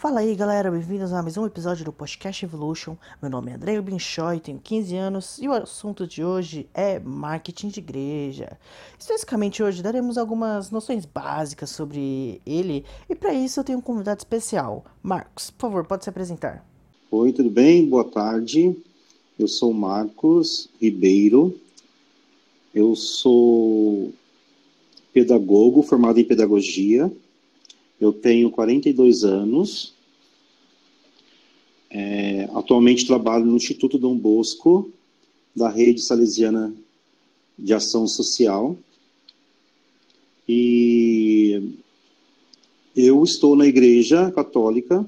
Fala aí galera, bem-vindos a mais um episódio do Podcast Evolution. Meu nome é André Binchoy, tenho 15 anos e o assunto de hoje é marketing de igreja. Especificamente hoje daremos algumas noções básicas sobre ele e para isso eu tenho um convidado especial. Marcos, por favor, pode se apresentar. Oi, tudo bem? Boa tarde. Eu sou Marcos Ribeiro. Eu sou pedagogo formado em pedagogia eu tenho 42 anos. É, atualmente trabalho no Instituto Dom Bosco, da Rede Salesiana de Ação Social. E eu estou na Igreja Católica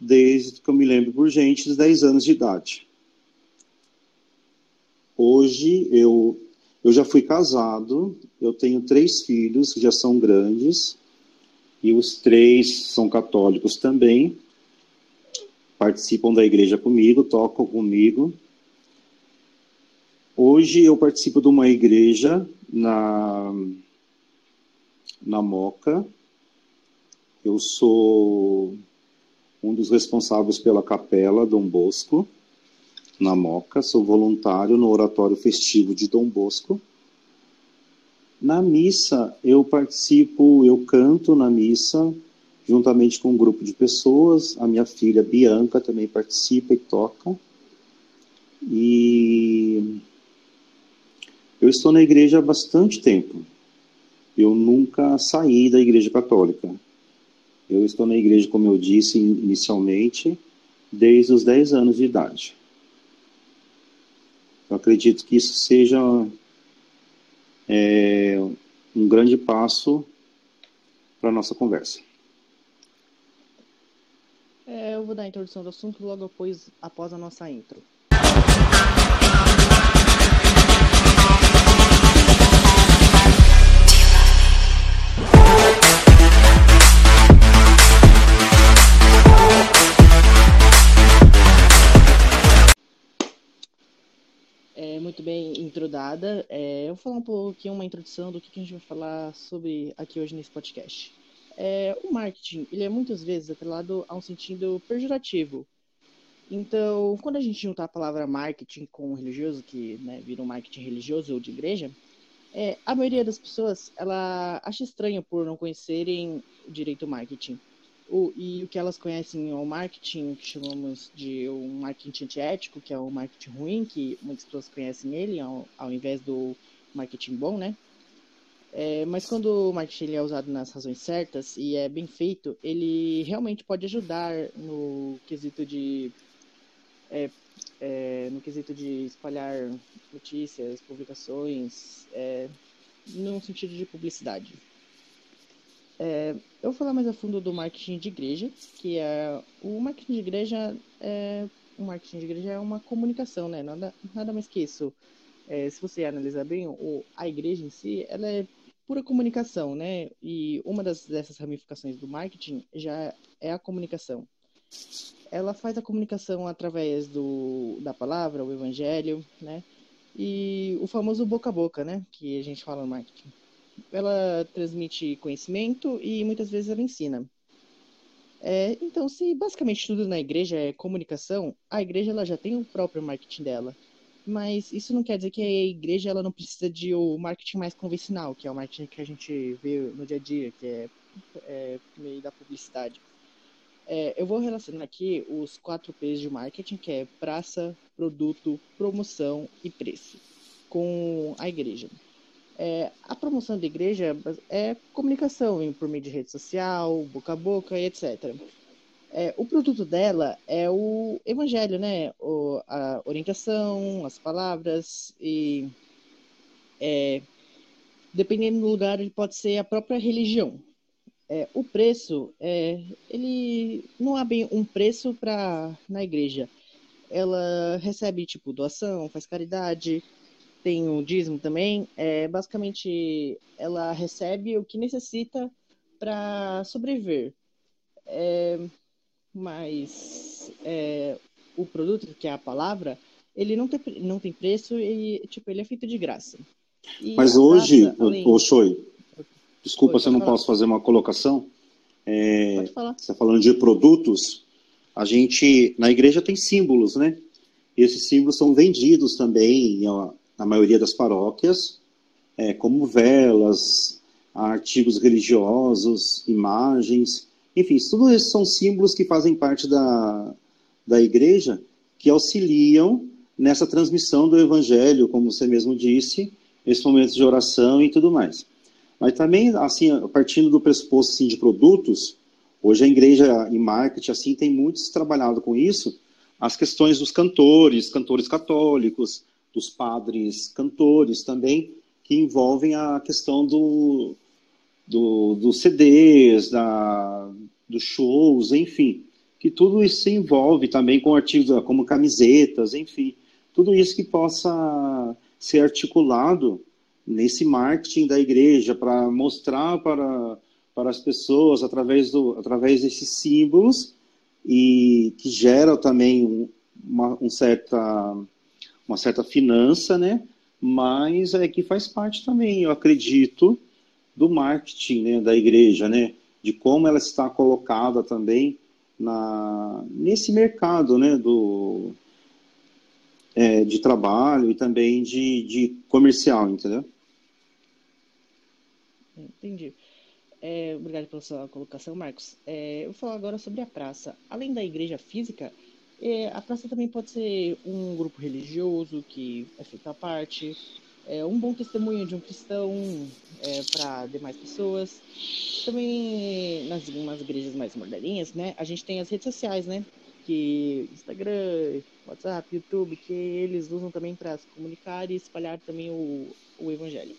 desde que eu me lembro por gente, dos 10 anos de idade. Hoje eu, eu já fui casado, eu tenho três filhos que já são grandes, e os três são católicos também, participam da igreja comigo, tocam comigo. Hoje eu participo de uma igreja na, na Moca. Eu sou um dos responsáveis pela capela Dom Bosco, na Moca. Sou voluntário no Oratório Festivo de Dom Bosco. Na missa, eu participo, eu canto na missa, juntamente com um grupo de pessoas. A minha filha Bianca também participa e toca. E eu estou na igreja há bastante tempo. Eu nunca saí da igreja católica. Eu estou na igreja, como eu disse inicialmente, desde os 10 anos de idade. Eu acredito que isso seja é um grande passo para a nossa conversa. É, eu vou dar a introdução do assunto logo após, após a nossa intro. Muito bem introdada. É, eu vou falar um pouquinho, uma introdução do que, que a gente vai falar sobre aqui hoje nesse podcast. É, o marketing, ele é muitas vezes atrelado a um sentido pejorativo. Então, quando a gente juntar a palavra marketing com religioso, que né, vira um marketing religioso ou de igreja, é, a maioria das pessoas, ela acha estranho por não conhecerem o direito marketing o, e o que elas conhecem é o marketing, que chamamos de um marketing antiético, que é o marketing ruim, que muitas pessoas conhecem ele, ao, ao invés do marketing bom, né? É, mas quando o marketing é usado nas razões certas e é bem feito, ele realmente pode ajudar no quesito de é, é, no quesito de espalhar notícias, publicações, é, no sentido de publicidade. É, eu vou falar mais a fundo do marketing de igreja, que é o marketing de igreja é o marketing de igreja é uma comunicação, né? Nada, nada mais que isso. É, se você analisar bem, o, a igreja em si, ela é pura comunicação, né? E uma das, dessas ramificações do marketing já é a comunicação. Ela faz a comunicação através do, da palavra, o evangelho, né? E o famoso boca a boca, né? Que a gente fala no marketing ela transmite conhecimento e muitas vezes ela ensina. É, então, se basicamente tudo na igreja é comunicação, a igreja ela já tem o próprio marketing dela. Mas isso não quer dizer que a igreja ela não precisa de o marketing mais convencional, que é o marketing que a gente vê no dia a dia, que é, é meio da publicidade. É, eu vou relacionar aqui os quatro P's de marketing, que é praça, produto, promoção e preço, com a igreja. É, a promoção da igreja é comunicação por meio de rede social, boca a boca e etc. É, o produto dela é o evangelho, né? O, a orientação, as palavras e é, dependendo do lugar ele pode ser a própria religião. É, o preço, é, ele não há bem um preço para na igreja. Ela recebe tipo doação, faz caridade, tem o dízimo também, é, basicamente ela recebe o que necessita para sobreviver. É, mas é, o produto, que é a palavra, ele não tem, não tem preço e tipo, ele é feito de graça. E mas hoje, além... ô Choi, desculpa se eu não posso fazer uma colocação, É, Pode falar. Você está falando de produtos. A gente, na igreja, tem símbolos, né? E esses símbolos são vendidos também na maioria das paróquias, é, como velas, artigos religiosos, imagens, enfim, tudo isso são símbolos que fazem parte da, da igreja, que auxiliam nessa transmissão do evangelho, como você mesmo disse, nesses momentos de oração e tudo mais. Mas também, assim, partindo do pressuposto assim, de produtos, hoje a igreja em marketing assim tem muitos trabalhado com isso, as questões dos cantores, cantores católicos, dos padres cantores também, que envolvem a questão do, do, dos CDs, da, dos shows, enfim, que tudo isso se envolve também com artigos como camisetas, enfim, tudo isso que possa ser articulado nesse marketing da igreja para mostrar para, para as pessoas através, do, através desses símbolos e que gera também uma, um certa, uma certa finança, né? mas é que faz parte também, eu acredito, do marketing né, da igreja, né? de como ela está colocada também na, nesse mercado né, do, é, de trabalho e também de, de comercial, entendeu? Entendi. É, obrigado pela sua colocação, Marcos. É, eu vou falar agora sobre a praça. Além da igreja física, é, a praça também pode ser um grupo religioso que é feito à parte, é, um bom testemunho de um cristão é, para demais pessoas. Também nas, nas igrejas mais moderninhas, né, a gente tem as redes sociais, né, que Instagram, WhatsApp, YouTube, que eles usam também para se comunicar e espalhar também o, o evangelho.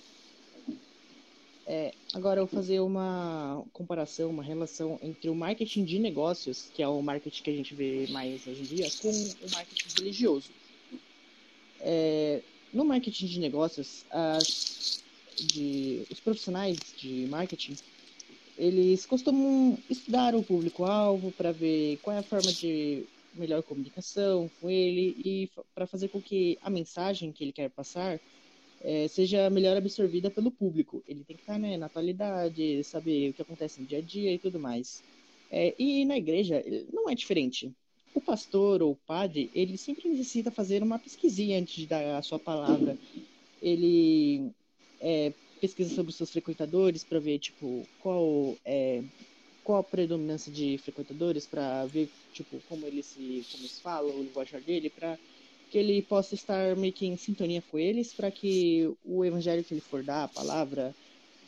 É, agora eu vou fazer uma comparação, uma relação entre o marketing de negócios, que é o marketing que a gente vê mais hoje em dia, com o marketing religioso. É, no marketing de negócios, as, de, os profissionais de marketing, eles costumam estudar o público-alvo para ver qual é a forma de melhor comunicação com ele e para fazer com que a mensagem que ele quer passar é, seja melhor absorvida pelo público. Ele tem que estar né, na atualidade, saber o que acontece no dia a dia e tudo mais. É, e na igreja não é diferente o pastor ou o padre, ele sempre necessita fazer uma pesquisinha antes de dar a sua palavra. Ele é, pesquisa sobre os seus frequentadores para ver, tipo, qual é qual a predominância de frequentadores para ver, tipo, como eles se como eles falam, o linguajar dele, para que ele possa estar meio que em sintonia com eles, para que o evangelho que ele for dar, a palavra,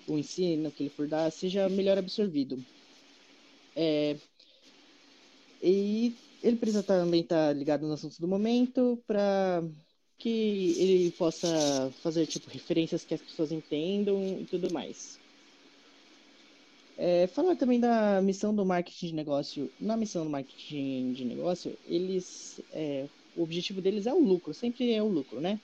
o ensino que ele for dar, seja melhor absorvido. É, e ele precisa também estar tá ligado nos assuntos do momento para que ele possa fazer tipo referências que as pessoas entendam e tudo mais. É, falar também da missão do marketing de negócio. Na missão do marketing de negócio, eles, é, o objetivo deles é o lucro, sempre é o lucro, né?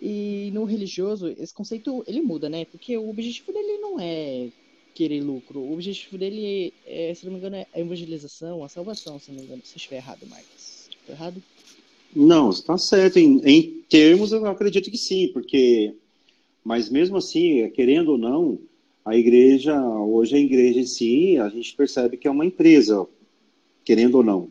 E no religioso, esse conceito ele muda, né? Porque o objetivo dele não é querer lucro. O objetivo dele, é, se não me engano, é a evangelização, a salvação, se não me engano. Se eu estiver errado, Marcos. Estou errado? Não, está certo. Em, em termos, eu acredito que sim, porque. Mas mesmo assim, querendo ou não, a igreja, hoje a igreja em si, a gente percebe que é uma empresa, querendo ou não.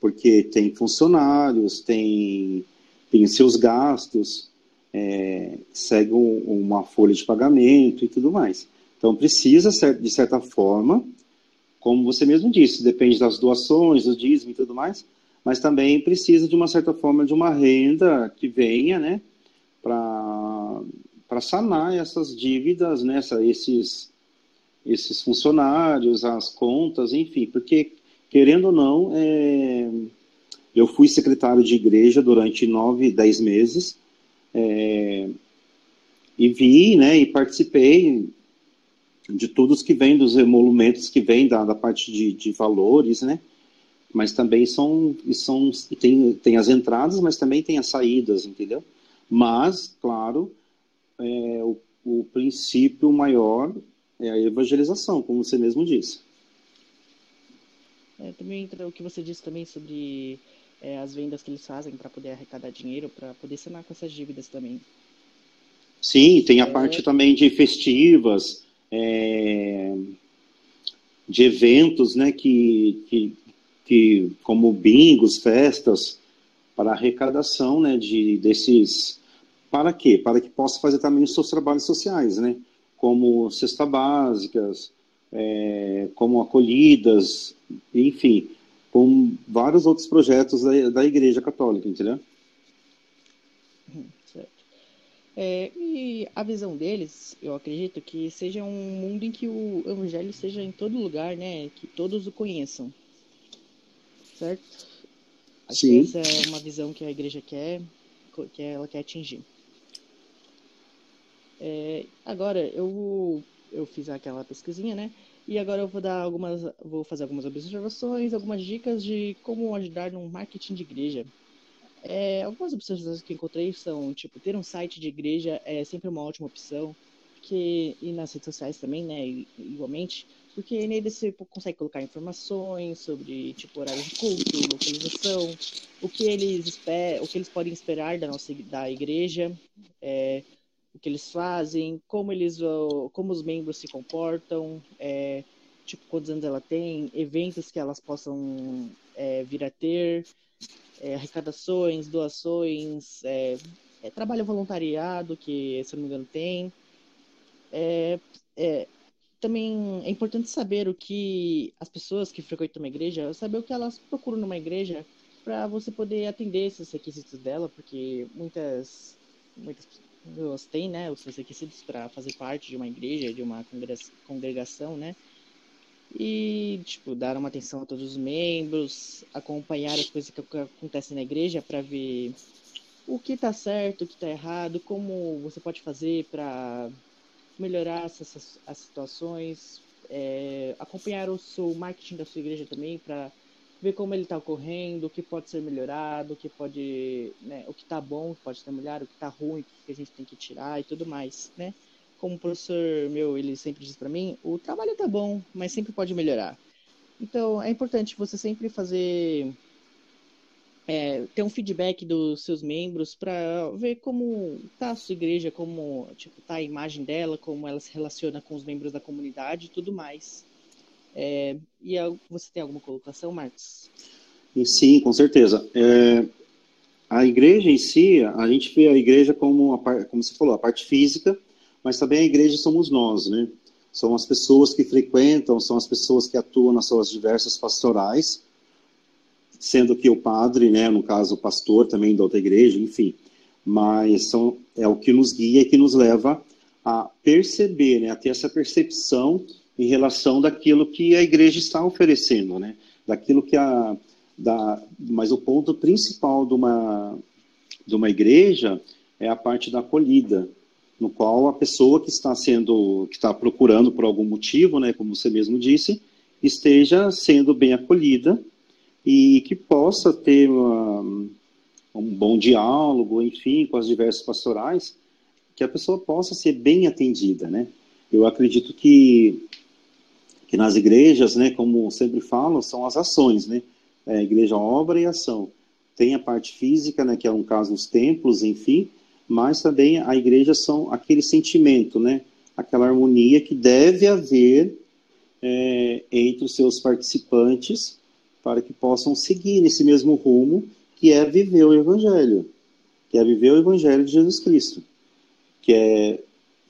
Porque tem funcionários, tem, tem seus gastos, é, segue um, uma folha de pagamento e tudo mais. Então, precisa, de certa forma, como você mesmo disse, depende das doações, do dízimo e tudo mais, mas também precisa, de uma certa forma, de uma renda que venha, né, para sanar essas dívidas, né, esses, esses funcionários, as contas, enfim, porque, querendo ou não, é, eu fui secretário de igreja durante nove, dez meses, é, e vi, né, e participei de todos que vêm dos emolumentos que vêm da, da parte de, de valores, né? Mas também são, são tem, tem as entradas, mas também tem as saídas, entendeu? Mas, claro, é, o, o princípio maior é a evangelização, como você mesmo disse. É, também entra o que você disse também sobre é, as vendas que eles fazem para poder arrecadar dinheiro, para poder sanar com essas dívidas também. Sim, tem a é... parte também de festivas, é, de eventos, né, que, que, que como bingos, festas, para arrecadação, né, de desses para quê? Para que possa fazer também os seus trabalhos sociais, né? Como cesta básicas, é, como acolhidas, enfim, com vários outros projetos da, da Igreja Católica, entendeu? Uhum, certo. É, e a visão deles, eu acredito que seja um mundo em que o Evangelho seja em todo lugar, né? Que todos o conheçam, certo? Acho Sim. essa é uma visão que a Igreja quer, que ela quer atingir. É, agora eu eu fiz aquela pesquisinha, né? E agora eu vou dar algumas, vou fazer algumas observações, algumas dicas de como ajudar no marketing de igreja. É, algumas observações que encontrei são, tipo, ter um site de igreja é sempre uma ótima opção, porque, e nas redes sociais também, né, igualmente, porque nele você consegue colocar informações sobre, tipo, horário de culto, localização, o que eles, esper, o que eles podem esperar da nossa da igreja, é, o que eles fazem, como eles, como os membros se comportam, é, tipo quantos anos ela tem, eventos que elas possam é, vir a ter, é, arrecadações, doações, é, é, trabalho voluntariado que, se não me engano, tem. É, também é importante saber o que as pessoas que frequentam uma igreja, saber o que elas procuram numa igreja para você poder atender esses requisitos dela, porque muitas muitas pessoas têm, né, os seus requisitos para fazer parte de uma igreja, de uma congregação, né? E, tipo, dar uma atenção a todos os membros, acompanhar as coisas que acontecem na igreja para ver o que está certo, o que está errado, como você pode fazer para melhorar essas, as situações, é, acompanhar o seu marketing da sua igreja também para ver como ele está ocorrendo, o que pode ser melhorado, o que pode, né, o que está bom, o que pode ser melhorado, o que está ruim, o que a gente tem que tirar e tudo mais, né? Como o professor meu, ele sempre diz para mim, o trabalho está bom, mas sempre pode melhorar. Então, é importante você sempre fazer é, ter um feedback dos seus membros para ver como está a sua igreja, como tipo tá a imagem dela, como ela se relaciona com os membros da comunidade e tudo mais. É, e você tem alguma colocação, Marcos? Sim, com certeza. É, a igreja em si, a gente vê a igreja como, a, como você falou, a parte física, mas também a igreja somos nós, né? São as pessoas que frequentam, são as pessoas que atuam nas suas diversas pastorais, sendo que o padre, né, no caso o pastor também da outra igreja, enfim, mas são, é o que nos guia e que nos leva a perceber, né, a ter essa percepção em relação daquilo que a igreja está oferecendo, né? Daquilo que a da, mas o ponto principal de uma de uma igreja é a parte da acolhida, no qual a pessoa que está sendo que está procurando por algum motivo, né, como você mesmo disse, esteja sendo bem acolhida e que possa ter uma, um bom diálogo, enfim, com as diversas pastorais, que a pessoa possa ser bem atendida, né? Eu acredito que que nas igrejas, né, como sempre falo, são as ações, né? É, igreja, obra e ação. Tem a parte física, né, que é um caso os templos, enfim, mas também a igreja são aquele sentimento, né? Aquela harmonia que deve haver é, entre os seus participantes para que possam seguir nesse mesmo rumo que é viver o Evangelho, que é viver o Evangelho de Jesus Cristo, que é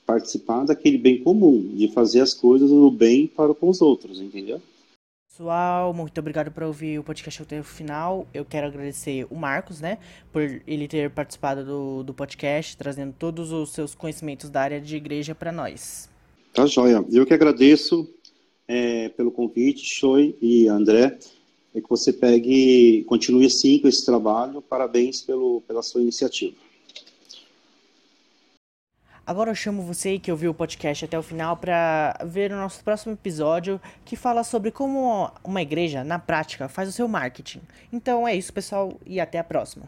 participar daquele bem comum, de fazer as coisas do bem para com os outros, entendeu? Pessoal, muito obrigado por ouvir o podcast até o final. Eu quero agradecer o Marcos, né, por ele ter participado do, do podcast, trazendo todos os seus conhecimentos da área de igreja para nós. Tá joia. Eu que agradeço é, pelo convite, Choi e André, é que você pegue, continue assim com esse trabalho. Parabéns pelo, pela sua iniciativa. Agora eu chamo você que ouviu o podcast até o final para ver o nosso próximo episódio que fala sobre como uma igreja, na prática, faz o seu marketing. Então é isso, pessoal, e até a próxima.